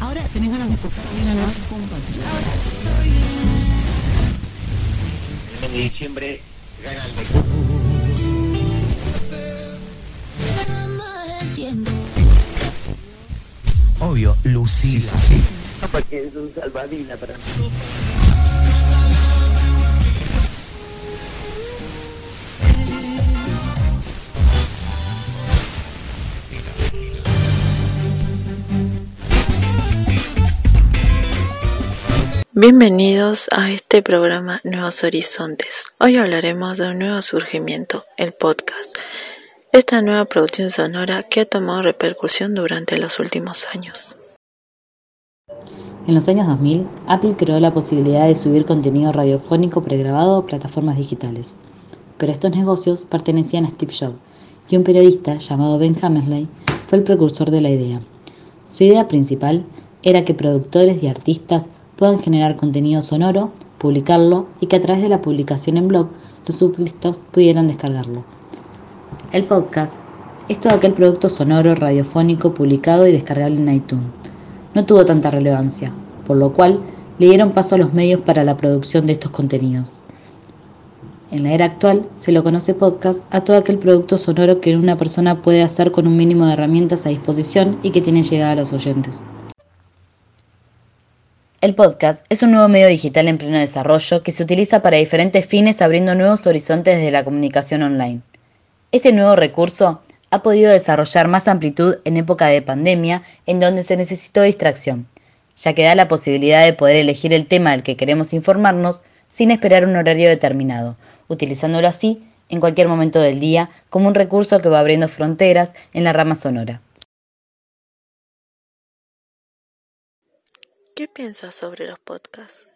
Ahora tenés ganas de escuchar bien a la El mes de diciembre gana el Obvio, Lucila. Papá que es un salvadina para mí. Bienvenidos a este programa Nuevos Horizontes. Hoy hablaremos de un nuevo surgimiento, el podcast. Esta nueva producción sonora que ha tomado repercusión durante los últimos años. En los años 2000, Apple creó la posibilidad de subir contenido radiofónico pregrabado a plataformas digitales. Pero estos negocios pertenecían a Steve Jobs y un periodista llamado Ben Hammersley fue el precursor de la idea. Su idea principal era que productores y artistas puedan generar contenido sonoro, publicarlo y que a través de la publicación en blog los suscriptores pudieran descargarlo. El podcast es todo aquel producto sonoro, radiofónico, publicado y descargable en iTunes. No tuvo tanta relevancia, por lo cual le dieron paso a los medios para la producción de estos contenidos. En la era actual se lo conoce podcast a todo aquel producto sonoro que una persona puede hacer con un mínimo de herramientas a disposición y que tiene llegada a los oyentes. El podcast es un nuevo medio digital en pleno desarrollo que se utiliza para diferentes fines abriendo nuevos horizontes de la comunicación online. Este nuevo recurso ha podido desarrollar más amplitud en época de pandemia en donde se necesitó distracción, ya que da la posibilidad de poder elegir el tema del que queremos informarnos sin esperar un horario determinado, utilizándolo así en cualquier momento del día como un recurso que va abriendo fronteras en la rama sonora. ¿Qué piensas sobre los podcasts?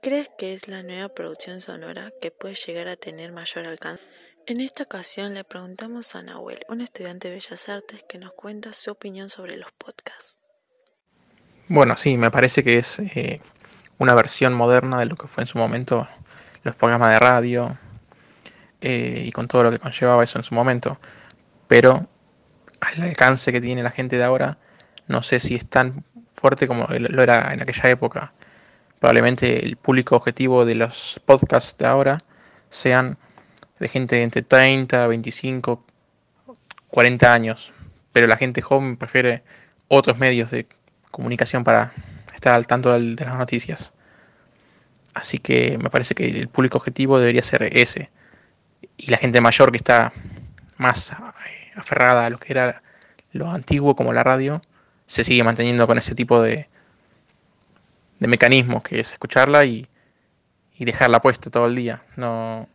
¿Crees que es la nueva producción sonora que puede llegar a tener mayor alcance? En esta ocasión le preguntamos a Nahuel, un estudiante de Bellas Artes, que nos cuenta su opinión sobre los podcasts. Bueno, sí, me parece que es eh, una versión moderna de lo que fue en su momento los programas de radio eh, y con todo lo que conllevaba eso en su momento. Pero al alcance que tiene la gente de ahora, no sé si es tan fuerte como lo era en aquella época. Probablemente el público objetivo de los podcasts de ahora sean de gente entre 30, 25, 40 años. Pero la gente joven prefiere otros medios de comunicación para estar al tanto de las noticias. Así que me parece que el público objetivo debería ser ese. Y la gente mayor que está más eh, aferrada a lo que era lo antiguo como la radio, se sigue manteniendo con ese tipo de, de mecanismos que es escucharla y, y dejarla puesta todo el día. No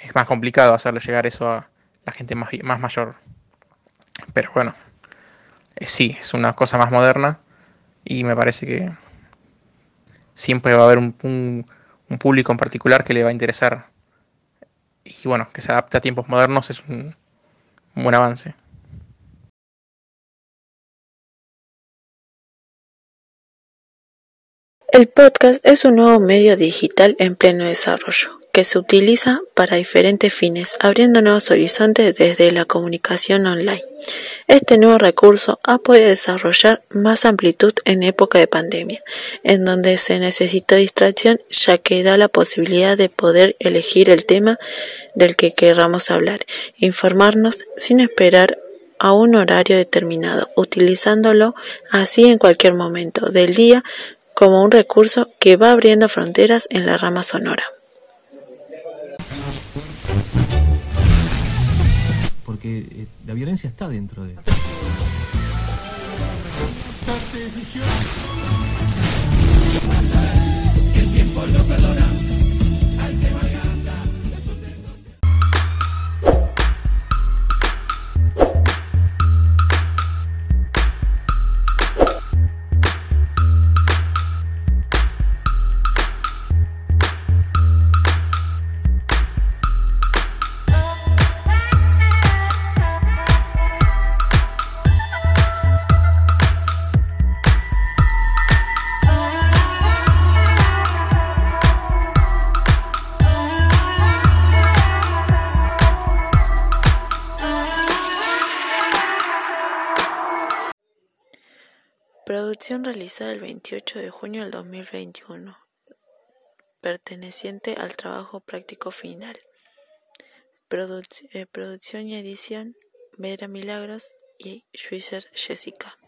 es más complicado hacerle llegar eso a la gente más, más mayor. Pero bueno, eh, sí, es una cosa más moderna y me parece que siempre va a haber un, un, público en particular que le va a interesar. Y bueno, que se adapte a tiempos modernos es un buen avance. El podcast es un nuevo medio digital en pleno desarrollo que se utiliza para diferentes fines, abriendo nuevos horizontes desde la comunicación online. Este nuevo recurso ha podido desarrollar más amplitud en época de pandemia, en donde se necesitó distracción ya que da la posibilidad de poder elegir el tema del que queramos hablar, informarnos sin esperar a un horario determinado, utilizándolo así en cualquier momento del día como un recurso que va abriendo fronteras en la rama sonora. Porque eh, la violencia está dentro de... El tiempo no perdona. Producción realizada el 28 de junio del 2021, perteneciente al trabajo práctico final. Eh, producción y edición Vera Milagros y Schweitzer Jessica.